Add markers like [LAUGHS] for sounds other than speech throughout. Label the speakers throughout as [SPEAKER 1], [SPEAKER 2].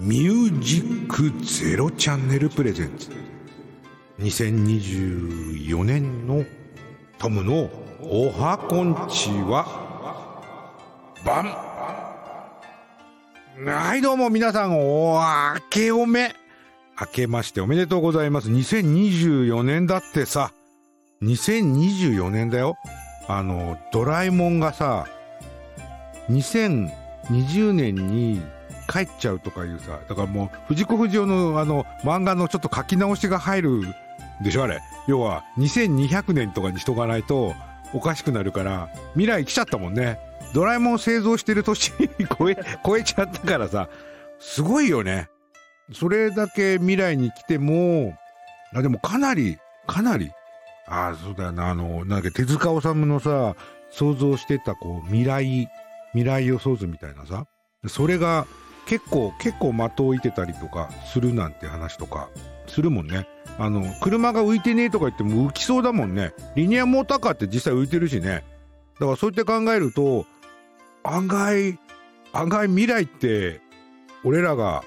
[SPEAKER 1] ミュージックゼロチャンネルプレゼンツ。2024年のトムのおはこんちは。バン。はいどうも皆さんお明けおめ。明けましておめでとうございます。2024年だってさ。2024年だよ。あのドラえもんがさ2020年に帰っちゃうとかいうさ、だからもう藤子不二雄のあの漫画のちょっと書き直しが入るでしょ、あれ。要は2200年とかにしとかないとおかしくなるから、未来来ちゃったもんね。ドラえもん製造してる年 [LAUGHS] 超え、超えちゃったからさ、すごいよね。それだけ未来に来ても、あでもかなり、かなり、ああ、そうだよな、あの、なんか手塚治虫のさ、想像してたこう未来、未来予想図みたいなさ、それが結構、結構的を置いてたりとかするなんて話とかするもんね。あの、車が浮いてねえとか言っても浮きそうだもんね。リニアモーターカーって実際浮いてるしね。だからそうやって考えると、案外、案外未来って、俺らが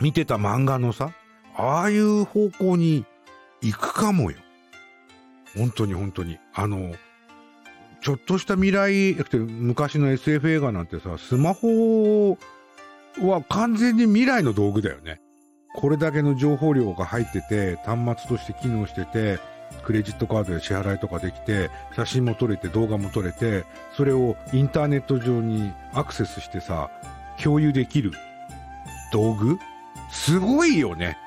[SPEAKER 1] 見てた漫画のさ、ああいう方向に行くかもよ。本当に本当に。あの、ちょっとした未来、昔の SF 映画なんてさ、スマホをは完全に未来の道具だよね。これだけの情報量が入ってて、端末として機能してて、クレジットカードで支払いとかできて、写真も撮れて、動画も撮れて、それをインターネット上にアクセスしてさ、共有できる道具？すごいよね。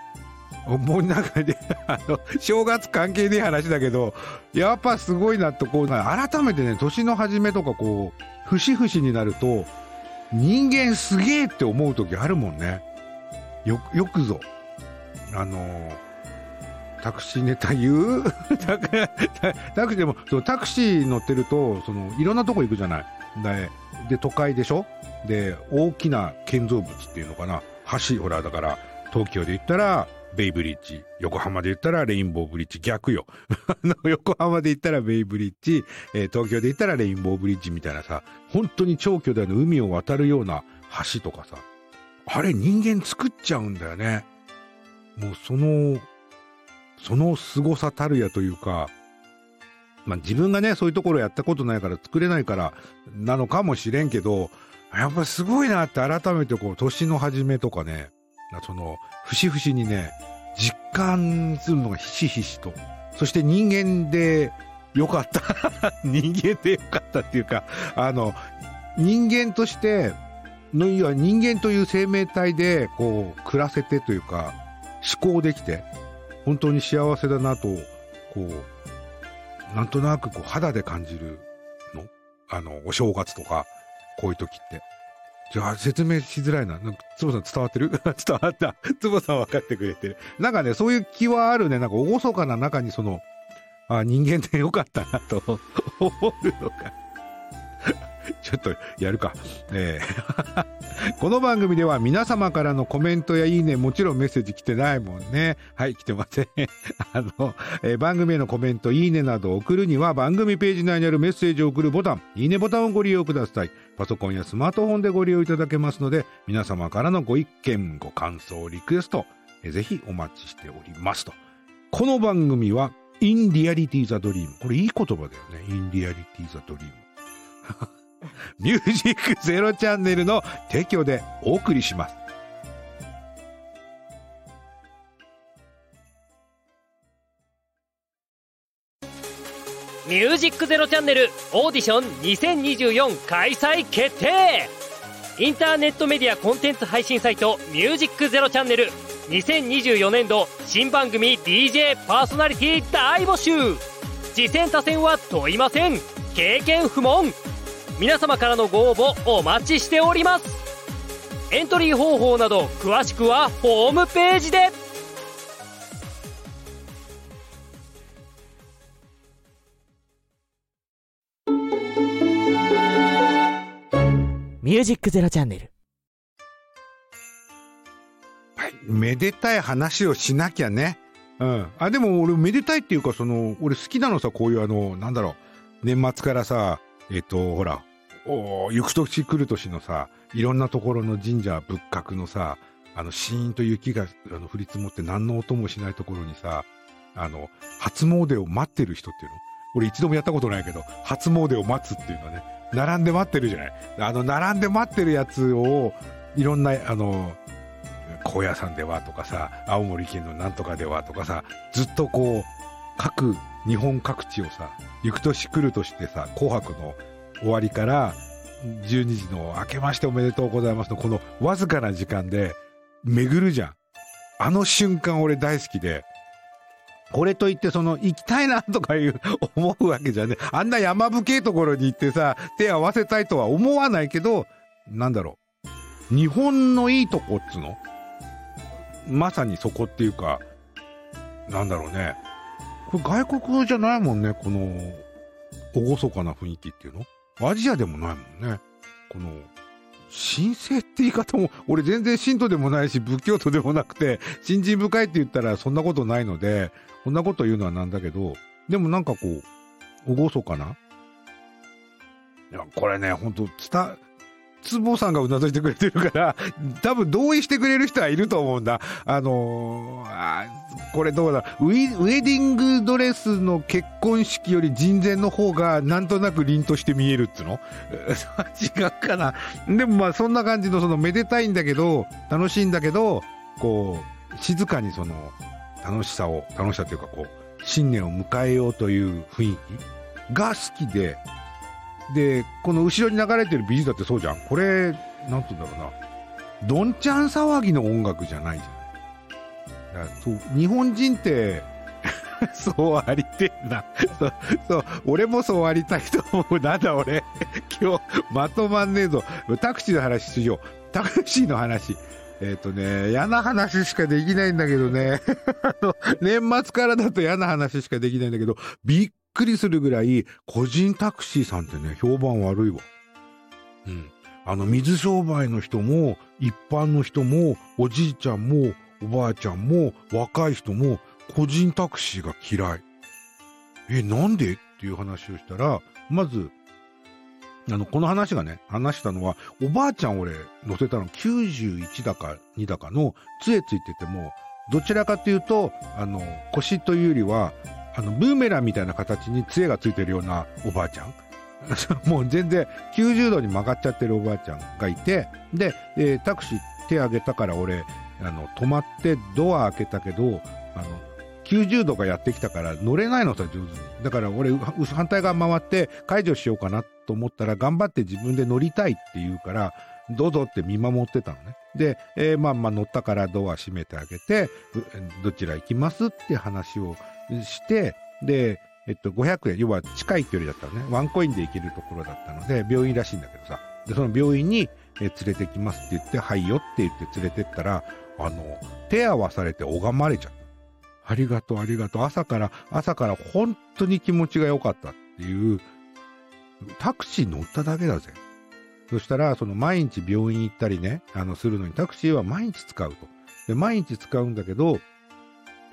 [SPEAKER 1] もうなんかね、[LAUGHS] あの、正月関係ねえ話だけど、やっぱすごいなと、こう、改めてね、年の初めとかこう、節々になると、人間すげえって思う時あるもんね。よ、よくぞ。あの、タクシーネタ言う？[LAUGHS] タクシーでも、タクシー乗ってると、その、いろんなとこ行くじゃない。で、で都会でしょ？で、大きな建造物っていうのかな。橋、ほら、だから、東京で言ったら、ベイブリッジ。横浜で言ったらレインボーブリッジ。逆よ。[LAUGHS] 横浜で言ったらベイブリッジ、えー、東京で言ったらレインボーブリッジみたいなさ、本当に超巨大な海を渡るような橋とかさ、あれ人間作っちゃうんだよね。もうその、その凄さたるやというか、まあ自分がね、そういうところやったことないから作れないからなのかもしれんけど、やっぱすごいなって改めてこう、年の初めとかね、その、節々にね、実感するのがひしひしと。そして人間でよかった。[LAUGHS] 人間でよかったっていうか、あの、人間として、のいは人間という生命体で、こう、暮らせてというか、思考できて、本当に幸せだなと、こう、なんとなくこう肌で感じるの？あの、お正月とか、こういう時って。じゃあ説明しづらいな。なんか、つぼさん伝わってる？[LAUGHS] 伝わった。つぼさん分かってくれてる。なんかね、そういう気はあるね。なんか、厳かな中にその、あ、人間でよかったなと [LAUGHS] 思うのか。[LAUGHS] ちょっとやるか。えーこの番組では皆様からのコメントやいいね、もちろんメッセージ来てないもんね。はい、来てません。あの、えー、番組へのコメント、いいねなどを送るには番組ページ内にあるメッセージを送るボタン、いいねボタンをご利用ください。パソコンやスマートフォンでご利用いただけますので、皆様からのご意見、ご感想、リクエスト、ぜひお待ちしておりますと。この番組は、In Reality the Dream。これいい言葉だよね。In Reality the Dream。[LAUGHS] ミュージックゼロチャンネルの提供でお送りします。
[SPEAKER 2] ミュージックゼロチャンネルオーディション2024開催決定。インターネットメディアコンテンツ配信サイトミュージックゼロチャンネル2024年度新番組 DJ パーソナリティ大募集。次戦他戦は問いません。経験不問。皆様からのご応募お待ちしております。エントリー方法など詳しくはホームページで。
[SPEAKER 3] ミュージックゼロチャンネル。
[SPEAKER 1] はい。めでたい話をしなきゃね。うん。あでも俺めでたいっていうかその俺好きなのさこういうあのなんだろう。年末からさえっ、とほらお行く年来る年のさ、いろんなところの神社仏閣のさ、あの、シーンと雪があの降り積もって何の音もしないところにさ、あの、初詣を待ってる人っていうの。俺一度もやったことないけど、初詣を待つっていうのはね、並んで待ってるじゃない。あの、並んで待ってるやつを、いろんな、あの、高野山ではとかさ、青森県のなんとかではとかさ、ずっとこう、各、日本各地をさ、行く年来るとしてさ、紅白の終わりから12時の明けましておめでとうございますのこのわずかな時間で巡るじゃん。あの瞬間俺大好きで、これといってその行きたいなとかいう思うわけじゃねあんな山深いところに行ってさ、手合わせたいとは思わないけど、なんだろう。日本のいいとこっつの？まさにそこっていうか、なんだろうね。これ外国じゃないもんね、この、厳かな雰囲気っていうの？アジアでもないもんね。この、神聖って言い方も、俺全然信徒でもないし、仏教徒でもなくて、信心深いって言ったらそんなことないので、こんなこと言うのはなんだけど、でもなんかこう、厳かな？いや、これね、ほんと、伝、つぼさんがうなずいてくれてるから、多分同意してくれる人はいると思うんだ。あのー、あこれどうだ？ウィ、ウェディングドレスの結婚式より人前の方がなんとなく凛として見えるっつの？[LAUGHS] 違うかな？でもまあそんな感じのそのめでたいんだけど、楽しいんだけど、こう、静かにその楽しさを、楽しさというかこう、新年を迎えようという雰囲気が好きで、で、この後ろに流れてる美術だってそうじゃん。これ、なんて言うんだろうな。どんちゃん騒ぎの音楽じゃないじゃん。そう日本人って [LAUGHS] そうありてえな。そう、そう、俺もそうありたいと思う。なんだ俺。今日、まとまんねえぞ。タクシーの話しよう。タクシーの話。えっ、ー、とね、嫌な話しかできないんだけどね。[LAUGHS] あの、年末からだと嫌な話しかできないんだけど、びっくりするぐらい、個人タクシーさんってね、評判悪いわ。うん。あの、水商売の人も、一般の人も、おじいちゃんも、おばあちゃんも、若い人も、個人タクシーが嫌い。え、なんで？っていう話をしたら、まず、あの、この話がね、話したのは、おばあちゃん俺乗せたの91だか2だかの杖ついてても、どちらかというと、あの、腰というよりは、あの、ブーメランみたいな形に杖がついてるようなおばあちゃん。[LAUGHS] もう全然90度に曲がっちゃってるおばあちゃんがいて、で、えー、タクシー手挙げたから俺、あの、止まってドア開けたけど、あの、90度がやってきたから乗れないのさ、上手に。だから俺、反対側回って解除しようかなってと思ったら、頑張って自分で乗りたいって言うから、どうぞって見守ってたのね。で、えー、まあまあ乗ったからドア閉めてあげて、どちら行きますって話をして、で、えっと、500円、要は近い距離だったのね。ワンコインで行けるところだったので、病院らしいんだけどさ。で、その病院に、え連れてきますって言って、はいよって言って連れてったら、あの、手合わされて拝まれちゃった。ありがとう、ありがとう。朝から、朝から本当に気持ちが良かったっていう、タクシー乗っただけだぜ。そしたら、その毎日病院行ったりね、あの、するのにタクシーは毎日使うと。で、毎日使うんだけど、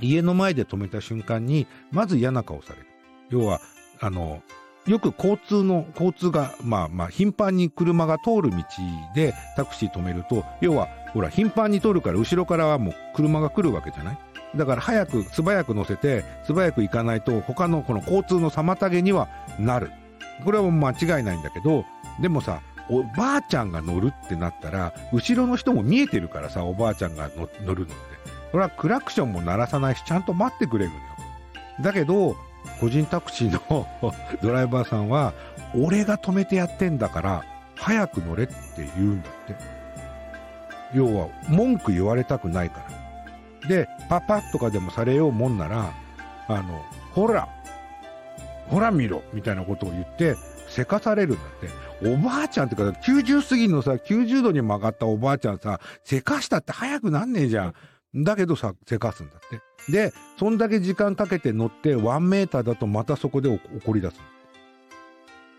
[SPEAKER 1] 家の前で止めた瞬間に、まず嫌な顔される。要は、あの、よく交通の、交通が、まあまあ、頻繁に車が通る道でタクシー止めると、要は、ほら、頻繁に通るから後ろからはもう車が来るわけじゃない？だから早く、素早く乗せて、素早く行かないと、他のこの交通の妨げにはなる。これは間違いないんだけど、でもさ、おばあちゃんが乗るってなったら、後ろの人も見えてるからさ、おばあちゃんが乗るのって。それはクラクションも鳴らさないし、ちゃんと待ってくれるのよ。だけど、個人タクシーの [LAUGHS] ドライバーさんは、俺が止めてやってんだから、早く乗れって言うんだって。要は、文句言われたくないから。で、パパッとかでもされようもんなら、あの、ほら、ほら見ろみたいなことを言って、せかされるんだって。おばあちゃんってか、90過ぎのさ、90度に曲がったおばあちゃんさ、せかしたって早くなんねえじゃん。だけどさ、せかすんだって。で、そんだけ時間かけて乗ってワンメーターだとまたそこで怒り出す。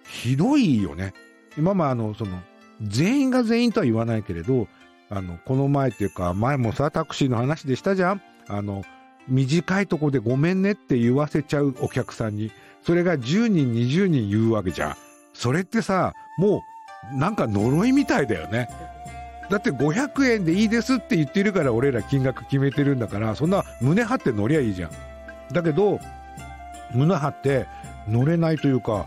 [SPEAKER 1] ひどいよね。今まあの、その、全員が全員とは言わないけれど、あの、この前っていうか、前もさ、タクシーの話でしたじゃんあの、短いとこでごめんねって言わせちゃうお客さんに、それが10人、20人言うわけじゃん。それってさ、もうなんか呪いみたいだよね。だって500円でいいですって言ってるから俺ら金額決めてるんだからそんな胸張って乗りゃいいじゃん。だけど胸張って乗れないというか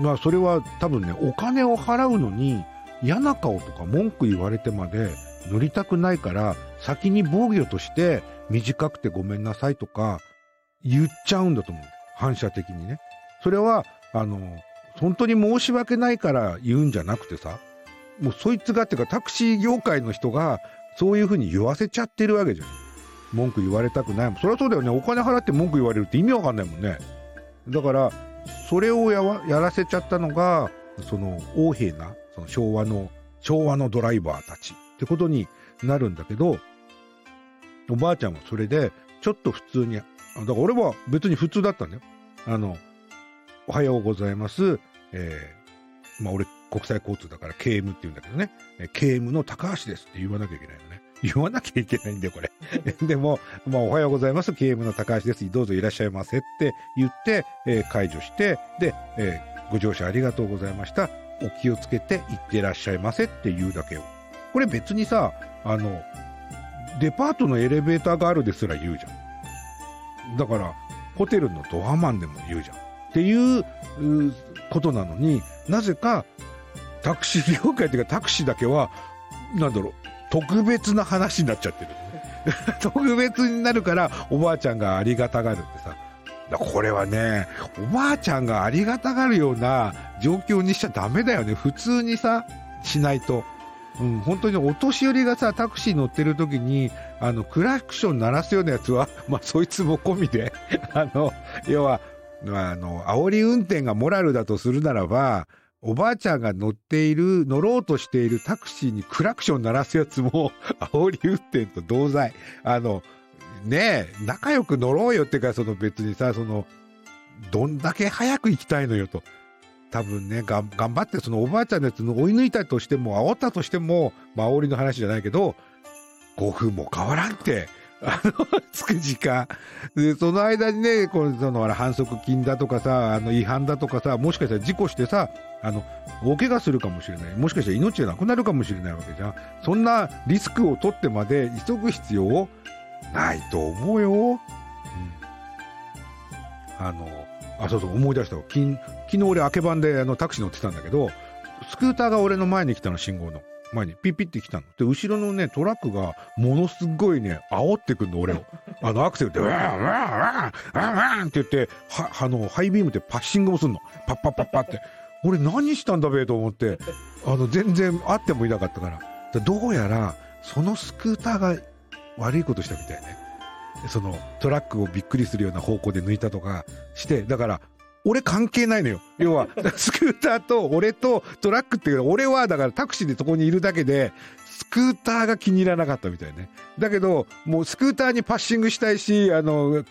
[SPEAKER 1] まあそれは多分ねお金を払うのに嫌な顔とか文句言われてまで乗りたくないから先に防御として短くてごめんなさいとか言っちゃうんだと思う。反射的にね。それはあの本当に申し訳ないから言うんじゃなくてさもうそいつがっていうかタクシー業界の人がそういうふうに言わせちゃってるわけじゃん。文句言われたくないもん。そりゃそうだよね。お金払って文句言われるって意味わかんないもんね。だからそれをやらせちゃったのがその横柄なその昭和の昭和のドライバーたち。ってことになるんだけどおばあちゃんはそれでちょっと普通にだから俺は別に普通だったんだよあのおはようございますえーまあ俺国際交通だから KM って言うんだけどね、え KM の高橋ですって言わなきゃいけないのね。[LAUGHS] 言わなきゃいけないんだよ、これ。[LAUGHS] でも、まあ、おはようございます。KM の高橋です。どうぞいらっしゃいませって言って、えー解除して、で、えーご乗車ありがとうございました。お気をつけて行ってらっしゃいませって言うだけよ。これ別にさ、あの、デパートのエレベーターがあるですら言うじゃん。だから、ホテルのドアマンでも言うじゃん。っていうことなのになぜかタクシー業界っていうかタクシーだけはなんだろう特別な話になっちゃってる [LAUGHS] 特別になるからおばあちゃんがありがたがるってさこれはねおばあちゃんがありがたがるような状況にしちゃダメだよね普通にさしないと。うん、本当にお年寄りがさタクシー乗ってる時にあのクラクション鳴らすようなやつは、[LAUGHS] まあ、そいつも込みで [LAUGHS] あの要はあ、あの、煽り運転がモラルだとするならば、おばあちゃんが乗っている、乗ろうとしているタクシーにクラクション鳴らすやつも、[LAUGHS] 煽り運転と同罪。あの、ねえ、仲良く乗ろうよってか、その別にさ、その、どんだけ早く行きたいのよと。多分ね、頑張ってそのおばあちゃんのやつの追い抜いたとしても、煽ったとしても、まあ煽りの話じゃないけど、5分も変わらんって。[LAUGHS] つく時間。で、その間にね、この、その、反則金だとかさ、あの、違反だとかさ、もしかしたら事故してさ、あの、大怪我するかもしれない。もしかしたら命がなくなるかもしれないわけじゃん。そんなリスクを取ってまで急ぐ必要ないと思うよ。うん。あの、あ、そうそう、思い出したわ。き昨日俺、明け番であのタクシー乗ってたんだけど、スクーターが俺の前に来たの、信号の。前にピッピッて来たの。で、後ろのね、トラックがものすごいね、煽ってくんの、俺を。[LAUGHS] あの、アクセルで、ウワン、ウワン、ウワン、ウワン、ウワンって言って、は、あの、ハイビームでパッシングもすんの。パッパッパッパって。俺何したんだべと思って、あの、全然会ってもいなかったから。でどうやら、そのスクーターが悪いことしたみたいね。そのトラックをびっくりするような方向で抜いたとかして、だから、俺関係ないのよ。要は、[LAUGHS] スクーターと俺とトラックっていうか、俺はだからタクシーでそこにいるだけで、スクーターが気に入らなかったみたいね。だけど、もうスクーターにパッシングしたいし、あの、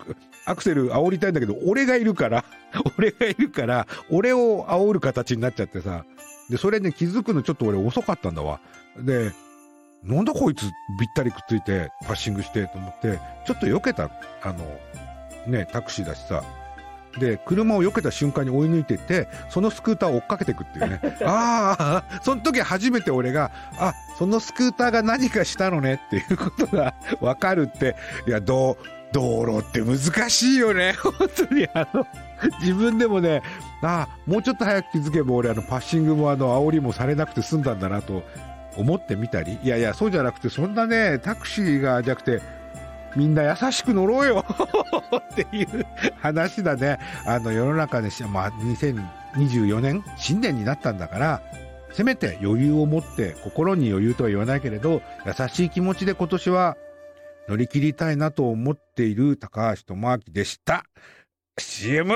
[SPEAKER 1] アクセル煽りたいんだけど、俺がいるから、[LAUGHS] 俺がいるから、俺を煽る形になっちゃってさ。で、それね、気づくのちょっと俺遅かったんだわ。で、なんだこいつびったりくっついてパッシングしてと思って、ちょっと避けた、あの、ね、タクシーだしさ。で、車を避けた瞬間に追い抜いてって、そのスクーターを追っかけていくっていうね。[LAUGHS] ああ、その時初めて俺が、あ、そのスクーターが何かしたのねっていうことがわかるって、いや、どう、道路って難しいよね。[LAUGHS] 本当に、あの、自分でもね、ああ、もうちょっと早く気づけば俺、あの、パッシングもあの、煽りもされなくて済んだんだなと思ってみたり、いやいや、そうじゃなくて、そんなね、タクシーが、じゃなくて、みんな優しく乗ろうよ [LAUGHS] っていう話だね。あの、世の中で、まあ、2024年、新年になったんだから、せめて余裕を持って、心に余裕とは言わないけれど、優しい気持ちで今年は乗り切りたいなと思っている高橋智明でした。CM!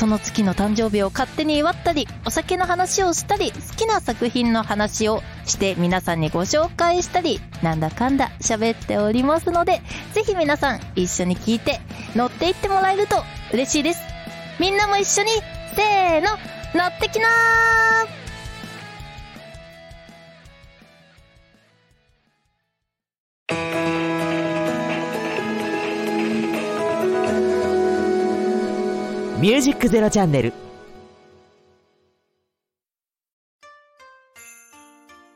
[SPEAKER 4] その月の誕生日を勝手に祝ったり、お酒の話をしたり、好きな作品の話をして皆さんにご紹介したり、なんだかんだ喋っておりますので、ぜひ皆さん一緒に聞いて乗っていってもらえると嬉しいです。みんなも一緒に、せーの、乗ってきなー
[SPEAKER 3] ミュージックゼロチャンネル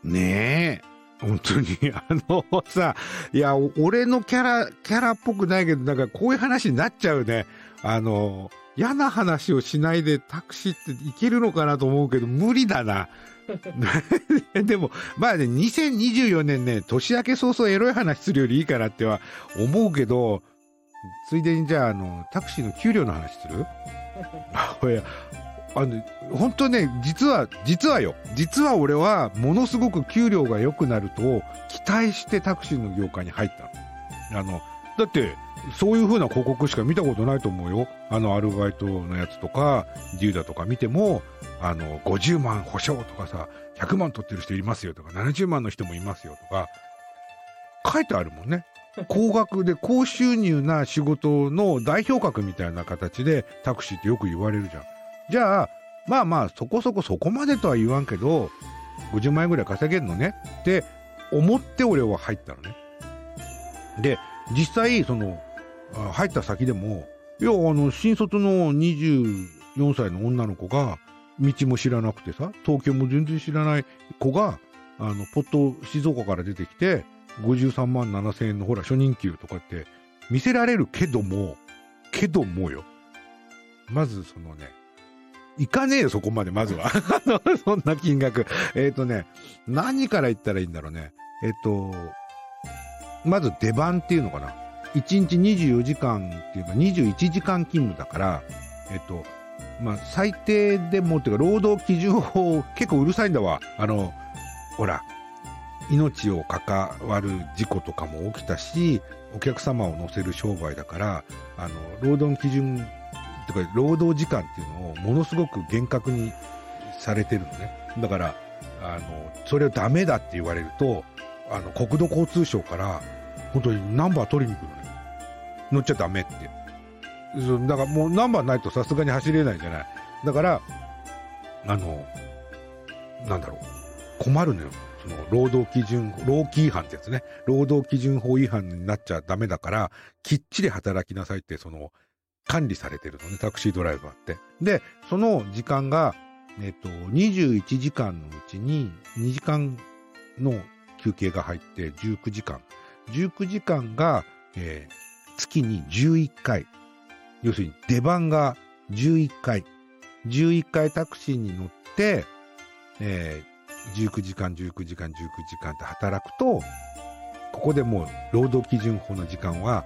[SPEAKER 1] ねえ。本当に、[LAUGHS] あのさ、いや、俺のキャラ、キャラっぽくないけど、なんかこういう話になっちゃうね。あの、嫌な話をしないでタクシーっていけるのかなと思うけど、無理だな。[LAUGHS] でも、まあね、2024年ね、年明け早々エロい話するよりいいかなっては思うけど、ついでにじゃあ、あの、タクシーの給料の話する？いや、あの、本当ね、実は、実はよ、実は俺は、ものすごく給料が良くなると、期待してタクシーの業界に入ったの。あの、だって、そういう風な広告しか見たことないと思うよ。あの、アルバイトのやつとか、デューダとか見ても、あの、50万保証とかさ、100万取ってる人いますよとか、70万の人もいますよとか、書いてあるもんね。高額で高収入な仕事の代表格みたいな形でタクシーってよく言われるじゃん。じゃあ、まあまあ、そこそこそこまでとは言わんけど、50万円ぐらい稼げるのねって思って俺は入ったのね。で、実際、その、入った先でも、いや、あの、新卒の24歳の女の子が、道も知らなくてさ、東京も全然知らない子が、あの、ポット静岡から出てきて、53万7千円のほら、初任給とかって見せられるけども、けどもよ。まずそのね、いかねえよ、そこまで、まずは。[LAUGHS] そんな金額。えっ、ー、とね、何から言ったらいいんだろうね。えっ、ー、と、まず出番っていうのかな。1日24時間っていうか21時間勤務だから、えっ、ー、と、まあ、最低でもっていうか、労働基準法結構うるさいんだわ。あの、ほら、命を関わる事故とかも起きたし、お客様を乗せる商売だから、あの、労働基準、とか、労働時間っていうのをものすごく厳格にされてるのね。だから、あの、それをダメだって言われると、あの、国土交通省から、本当にナンバー取りに来るのね。乗っちゃダメって。だからもうナンバーないとさすがに走れないじゃない。だから、あの、なんだろう、困るのよ。その労働基準、労基違反ってやつね。労働基準法違反になっちゃダメだから、きっちり働きなさいって、その、管理されてるのね、タクシードライバーって。で、その時間が、えっと、21時間のうちに2時間の休憩が入って19時間。19時間が、えー、月に11回。要するに出番が11回。11回タクシーに乗って、えー、19時間、19時間、19時間って働くと、ここでもう労働基準法の時間は、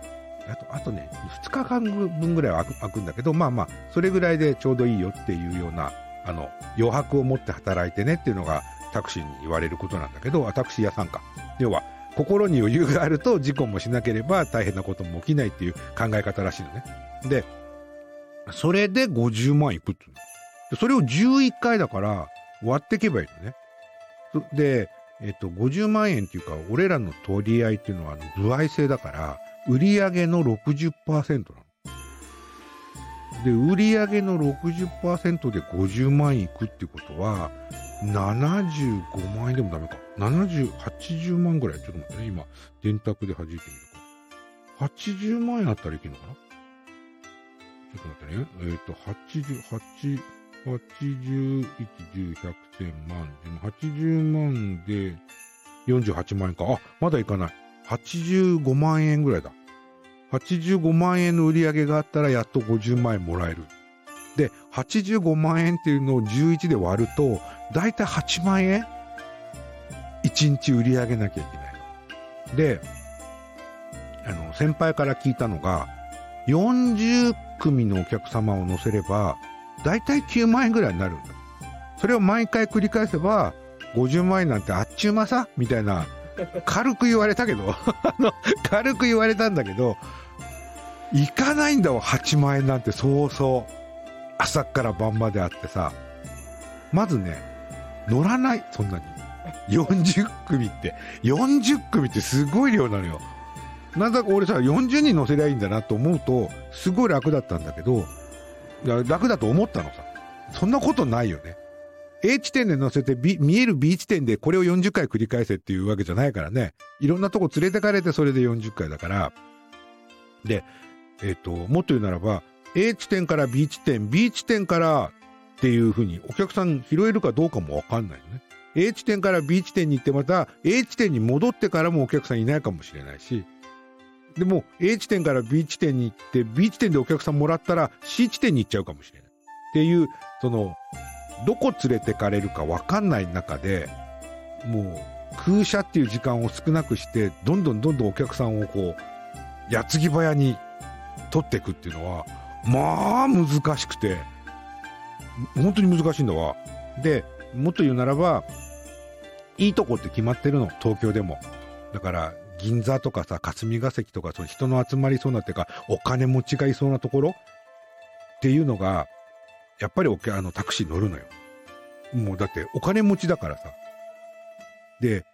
[SPEAKER 1] あと、あとね、2日間分ぐらいは空くんだけど、まあまあ、それぐらいでちょうどいいよっていうような、あの、余白を持って働いてねっていうのがタクシーに言われることなんだけど、あ、タクシー屋さんか。要は、心に余裕があると事故もしなければ大変なことも起きないっていう考え方らしいのね。で、それで50万いくってそれを11回だから割っていけばいいのね。で、えっと、50万円っていうか、俺らの取り合いっていうのは、歩合制だから、売上の60%なの。で、売上の60%で50万円いくってことは、75万円でもダメか。70、80万ぐらい。ちょっと待ってね。今、電卓で弾いてみるか。80万円あったらいけるのかな？ちょっと待ってね。えっ、ー、と、88、81、10、100、1000万。でも80万で48万円か。あ、まだいかない。85万円ぐらいだ。85万円の売り上げがあったらやっと50万円もらえる。で、85万円っていうのを11で割ると、だいたい8万円 ?1 日売り上げなきゃいけない。で、あの、先輩から聞いたのが、40組のお客様を乗せれば、大体9万円ぐらいになる。それを毎回繰り返せば、50万円なんてあっちゅう間さみたいな、[LAUGHS] 軽く言われたけど軽く言われたんだけど、いかないんだわ、8万円なんてそうそう。朝から晩まであってさ、まずね、乗らない、そんなに。40組って、40組ってすごい量なのよ。なんだか俺さ、40人乗せりゃいいんだなと思うと、すごい楽だったんだけど、楽だと思ったのさ。そんなことないよね。A 地点で乗せて、B、見える B 地点でこれを40回繰り返せっていうわけじゃないからね。いろんなとこ連れてかれてそれで40回だから。で、えっ、と、もっと言うならば、A 地点から B 地点、B 地点からっていうふうにお客さん拾えるかどうかもわかんないよね。A 地点から B 地点に行ってまた A 地点に戻ってからもお客さんいないかもしれないし、でも A 地点から B 地点に行って B 地点でお客さんもらったら C 地点に行っちゃうかもしれない。っていう、その、どこ連れてかれるかわかんない中で、もう空車っていう時間を少なくして、どんどんどんどんお客さんをこう、矢継ぎ早に取っていくっていうのは、まあ難しくて、本当に難しいんだわ。で、もっと言うならば、いいとこって決まってるの、東京でも。だから、銀座とかさ、霞が関とか、その人の集まりそうなっていうか、お金持ちがいそうなところ？っていうのが、やっぱりあのタクシー乗るのよ。もうだってお金持ちだからさ。で、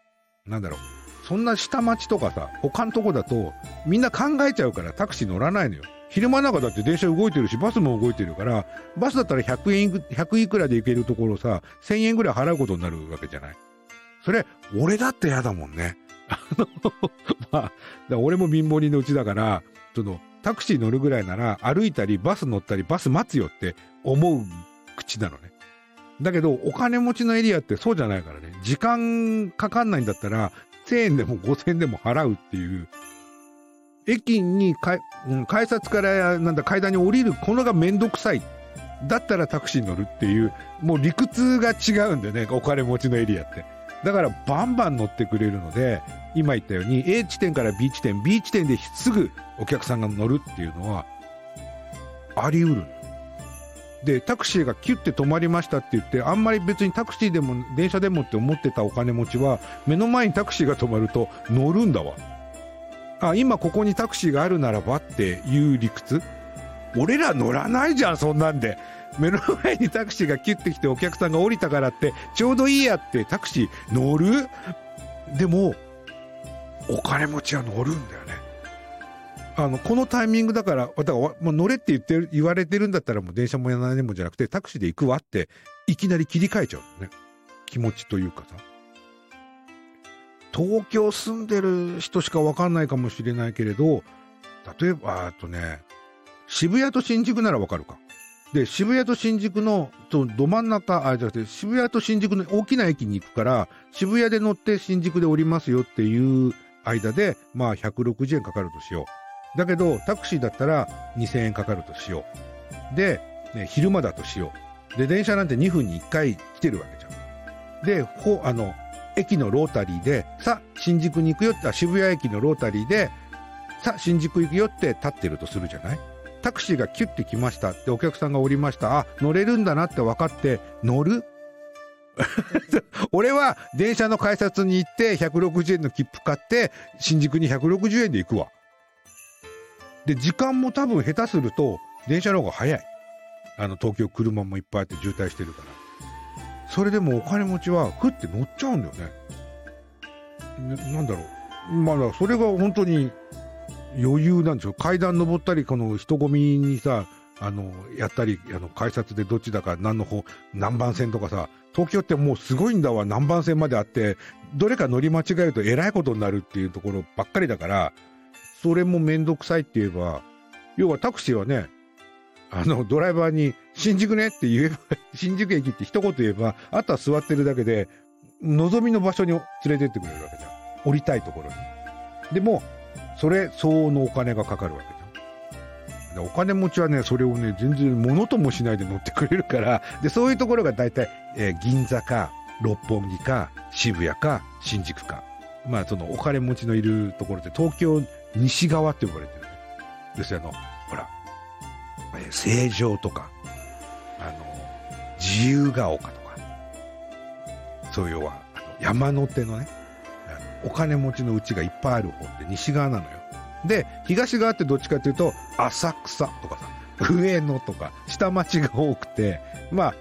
[SPEAKER 1] なんだろう。そんな下町とかさ、他のとこだと、みんな考えちゃうからタクシー乗らないのよ。昼間なんかだって電車動いてるし、バスも動いてるから、バスだったら100円いく、100いくらで行けるところさ、1000円ぐらい払うことになるわけじゃない。それ、俺だって嫌だもんね。あの、まあ、俺も貧乏人のうちだから、その、タクシー乗るぐらいなら、歩いたり、バス乗ったり、バス待つよって思う口なのね。だけど、お金持ちのエリアってそうじゃないからね。時間かかんないんだったら、1000円でも5000円でも払うっていう。駅にかい、うん、改札から、なんだ、階段に降りる、このがめんどくさい。だったらタクシー乗るっていう、もう理屈が違うんだよね、お金持ちのエリアって。だから、バンバン乗ってくれるので、今言ったように、A 地点から B 地点、B 地点ですぐお客さんが乗るっていうのは、あり得るで、タクシーがキュッて止まりましたって言って、あんまり別にタクシーでも電車でもって思ってたお金持ちは、目の前にタクシーが止まると乗るんだわ。あ、今ここにタクシーがあるならばっていう理屈俺ら乗らないじゃん、そんなんで。目の前にタクシーがキュッて来てお客さんが降りたからって、ちょうどいいやってタクシー乗る？でも、お金持ちは乗るんだよね。あの、このタイミングだから、だから、もう乗れって言って、言われてるんだったらもう電車もやらないでもじゃなくて、タクシーで行くわって、いきなり切り替えちゃうね。気持ちというかさ。東京住んでる人しかわかんないかもしれないけれど、例えば、あとね、渋谷と新宿ならわかるか。で、渋谷と新宿の、と、ど真ん中、あ、じゃなくて、渋谷と新宿の大きな駅に行くから、渋谷で乗って新宿で降りますよっていう間で、まあ160円かかるとしよう。だけど、タクシーだったら2000円かかるとしよう。で、ね、昼間だとしよう。で、電車なんて2分に1回来てるわけじゃん。で、ほ、あの、駅のロータリーで、さ、新宿に行くよって、渋谷駅のロータリーで、さ、新宿行くよって立ってるとするじゃない？タクシーがキュッて来ましたってお客さんが降りました。あ、乗れるんだなって分かって乗る [LAUGHS] 俺は電車の改札に行って160円の切符買って新宿に160円で行くわ。で、時間も多分下手すると電車の方が早い。あの東京車もいっぱいあって渋滞してるから。それでもお金持ちはふって乗っちゃうんだよね。なんだろう。まだそれが本当に余裕なんですよ。階段登ったり、この人混みにさ、あの、やったり、あの、改札でどっちだか何の方、何番線とかさ、東京ってもうすごいんだわ、何番線まであって、どれか乗り間違えるとえらいことになるっていうところばっかりだから、それもめんどくさいって言えば、要はタクシーはね、あの、ドライバーに、新宿ねって言えば、[LAUGHS] 新宿駅って一言言えば、あとは座ってるだけで、望みの場所に連れてってくれるわけじゃん。降りたいところに。でも、それ相応のお金がかかるわけ。お金持ちはね、それをね、全然物ともしないで乗ってくれるから、で、そういうところが大体、えー銀座か、六本木か、渋谷か、新宿か。まあ、そのお金持ちのいるところで、東京西側って呼ばれてるね。要するにあの、ほら、えー成城とか、あの、自由が丘とか、そういうは、あの山手のね、お金持ちの家がいっぱいある方って西側なのよ。で、東側ってどっちかっていうと、浅草とかさ、上野とか下町が多くて、まあ、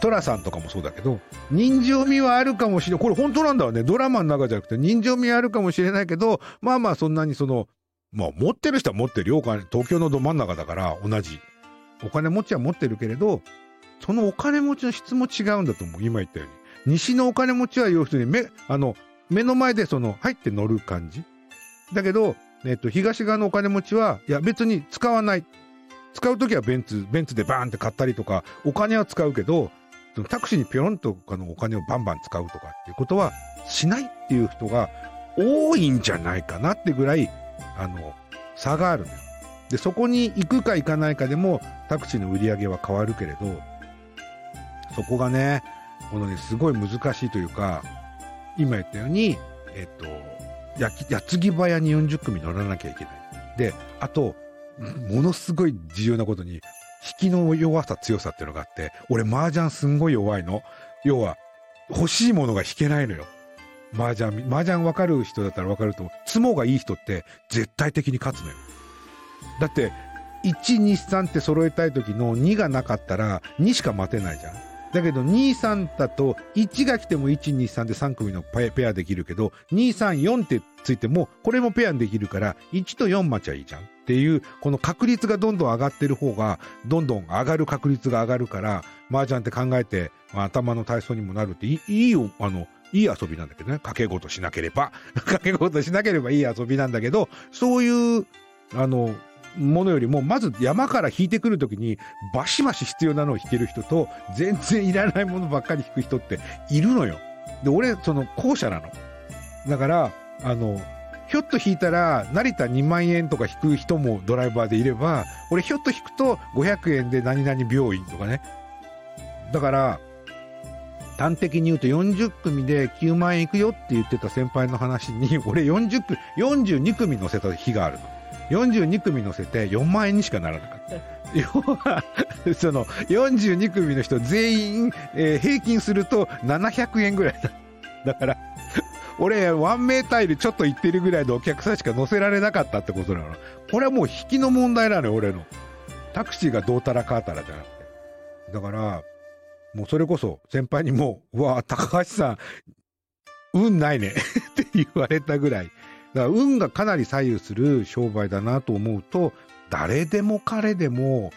[SPEAKER 1] 寅さんとかもそうだけど、人情味はあるかもしれない。これ本当なんだわね。ドラマの中じゃなくて人情味あるかもしれないけど、まあまあそんなにその、まあ持ってる人は持ってるよ。東京のど真ん中だから同じ。お金持ちは持ってるけれど、そのお金持ちの質も違うんだと思う。今言ったように。西のお金持ちは要するに目、あの、目の前でその、入って乗る感じ。だけど、えっと、東側のお金持ちは、いや別に使わない。使うときはベンツ、ベンツでバーンって買ったりとか、お金は使うけど、タクシーにピョロンとあのお金をバンバン使うとかっていうことはしないっていう人が多いんじゃないかなってぐらい、あの、差があるのよ。で、そこに行くか行かないかでもタクシーの売り上げは変わるけれど、そこがね、このね、すごい難しいというか、今言ったように、えっと、やき矢継ぎ早に40組乗らなきゃいけない。で、あと、ものすごい重要なことに、引きの弱さ強さっていうのがあって、俺麻雀すんごい弱いの。要は、欲しいものが引けないのよ。麻雀、麻雀わかる人だったらわかると思う。相撲がいい人って絶対的に勝つのよ。だって、1、2、3って揃えたい時の2がなかったら2しか待てないじゃん。だけど2、3だと1が来ても1、2、3で3組のペアできるけど、2、3、4ってついてもこれもペアにできるから1と4待ちゃいいじゃんっていう、この確率がどんどん上がってる方が、どんどん上がる確率が上がるから、麻雀って考えて、まあ頭の体操にもなるっていい、いいよ、あの、いい遊びなんだけどね。掛け事しなければ。[LAUGHS] 掛け事しなければいい遊びなんだけど、そういう、あの、ものよりも、まず山から引いてくるときに、バシバシ必要なのを引ける人と、全然いらないものばっかり引く人っているのよ。で、俺、その、後者なの。だから、あの、ひょっと引いたら、成田2万円とか引く人もドライバーでいれば、俺ひょっと引くと500円で何々病院とかね。だから、端的に言うと40組で9万円いくよって言ってた先輩の話に、俺40組、42組乗せた日があるの。42組乗せて4万円にしかならなかった。[LAUGHS] 要は、その、42組の人全員、えー平均すると700円ぐらいだ。だから、俺、ワンメータイルちょっと行ってるぐらいのお客さんしか乗せられなかったってことなの。これはもう引きの問題なのよ、俺の。タクシーがどうたらかーたらじゃなくて。だから、もうそれこそ先輩にもう、うわ、高橋さん、運ないね [LAUGHS] って言われたぐらい。だから運がかなり左右する商売だなと思うと、誰でも彼でも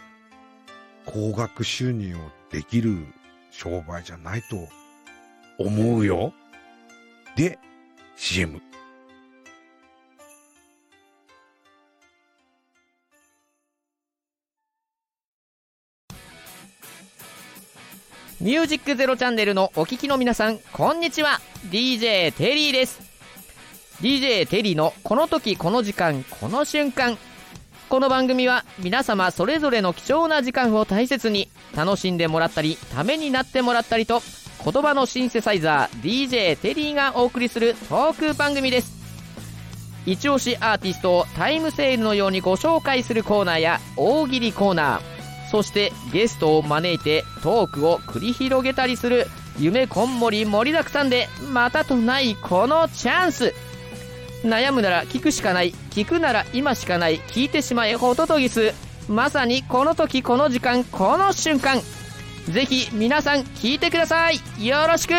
[SPEAKER 1] 高額収入をできる商売じゃないと思うよ。で、CM。
[SPEAKER 3] ミュージックゼロチャンネルのお聞きの皆さん、こんにちは。DJ テリーです。DJ テリーのこの時この時間この瞬間。この番組は皆様それぞれの貴重な時間を大切に楽しんでもらったり、ためになってもらったりと、言葉のシンセサイザー DJ テリーがお送りするトーク番組です。一押しアーティストをタイムセールのようにご紹介するコーナーや大喜利コーナー、そしてゲストを招いてトークを繰り広げたりする夢こんもり盛りだくさんでまたとないこのチャンス悩むなら聞くしかない。聞くなら今しかない。聞いてしまえホトトギス。まさにこの時この時間この瞬間。ぜひ皆さん聞いてください。よろしく。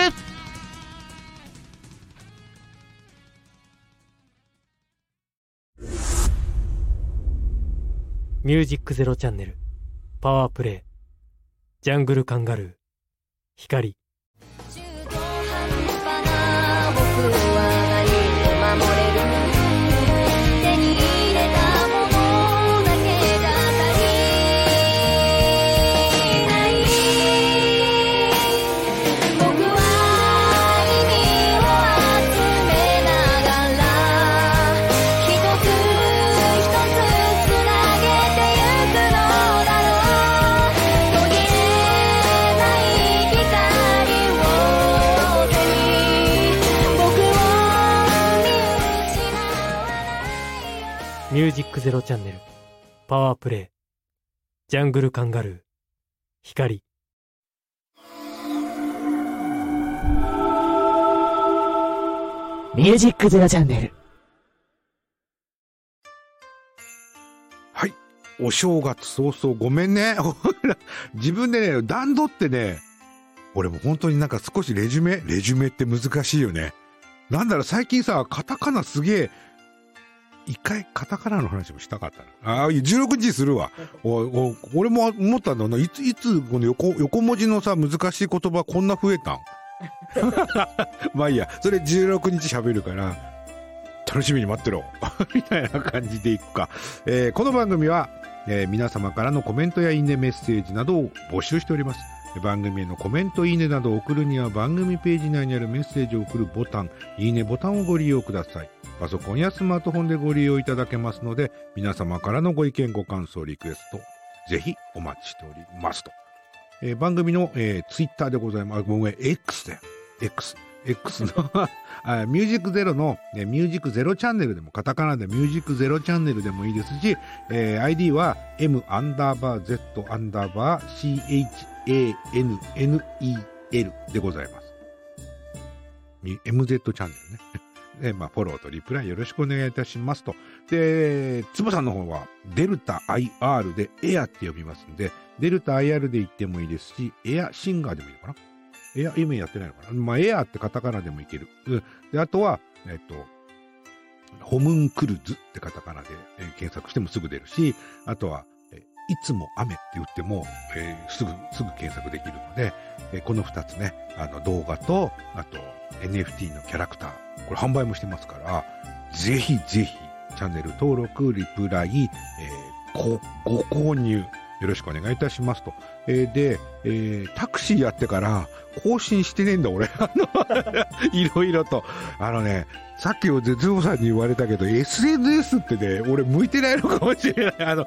[SPEAKER 2] ミュージックゼロチャンネル。パワープレイ。ジャングルカンガルー。光。ミュージックゼロチャンネルパワープレイジャングルカンガルー光
[SPEAKER 3] ミュージックゼロチャンネル。
[SPEAKER 1] はい。お正月早々ごめんね。ほ [LAUGHS] ら自分でね、段取ってね、俺も本当になんか少しレジュメ、レジュメって難しいよね。なんだろう、最近さ、カタカナすげえ、一回カタカナの話もしたかったな。ああ、16日するわ。おお俺も思ったんだ。いつ、いつ、この横、横文字のさ、難しい言葉こんな増えたん？[LAUGHS] まあいいや、それ16日喋るから、楽しみに待ってろ。[LAUGHS] みたいな感じでいくか。えーこの番組は、えー皆様からのコメントやいいねメッセージなどを募集しております。番組へのコメント、いいねなどを送るには番組ページ内にあるメッセージを送るボタン、いいねボタンをご利用ください。パソコンやスマートフォンでご利用いただけますので、皆様からのご意見、ご感想、リクエスト、ぜひお待ちしておりますと。えー番組の、えー、ツイッターでございます。ごめん、X だよ。X。X のミュージックゼロの、ね、ミュージックゼロチャンネルでも、カタカナでミュージックゼロチャンネルでもいいですし、えー ID は m アンダーバー z アンダーバー chanel でございます。MZ チャンネルね。で、まあ、フォローとリプライよろしくお願いいたしますと。で、つばさんの方は、デルタ IR でエアって呼びますんで、デルタ IR で言ってもいいですし、エアシンガーでもいいのかな？エア、今やってないのかな？まあ、エアってカタカナでもいける。うん。で、あとは、えっと、ホムンクルズってカタカナで、え検索してもすぐ出るし、あとは、いつも雨って言っても、えーすぐ、すぐ検索できるので、えーこの二つね、あの動画と、あと NFT のキャラクター、これ販売もしてますから、ぜひぜひチャンネル登録、リプライ、えーご、ご購入、よろしくお願いいたしますと。えーで、えータクシーやってから更新してねえんだ俺。[LAUGHS] あの、いろいろと。あのね、さっきズボさんに言われたけど、SNS ってね、俺向いてないのかもしれない。あの、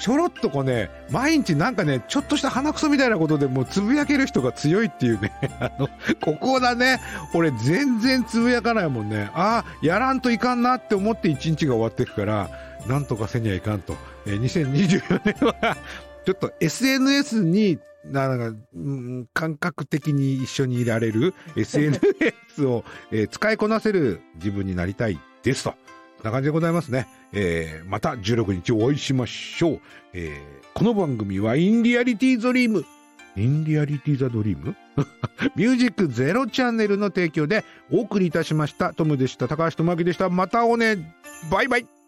[SPEAKER 1] ちょろっとこうね、毎日なんかね、ちょっとした鼻くそみたいなことでもうつぶやける人が強いっていうね。[LAUGHS] あの、ここだね。俺全然つぶやかないもんね。ああ、やらんといかんなって思って一日が終わっていくから、なんとかせにはいかんと。えー2024年は、[LAUGHS] ちょっと SNS に、なんか、うん感覚的に一緒にいられる SNS を、えー使いこなせる自分になりたいですと。そんな感じでございますね。えーまた16日お会いしましょう。えーこの番組はインリアリティドリーム。インリアリティザドリーム？[LAUGHS] ミュージックゼロチャンネルの提供でお送りいたしました。トムでした。高橋智明でした。またおね。バイバイ。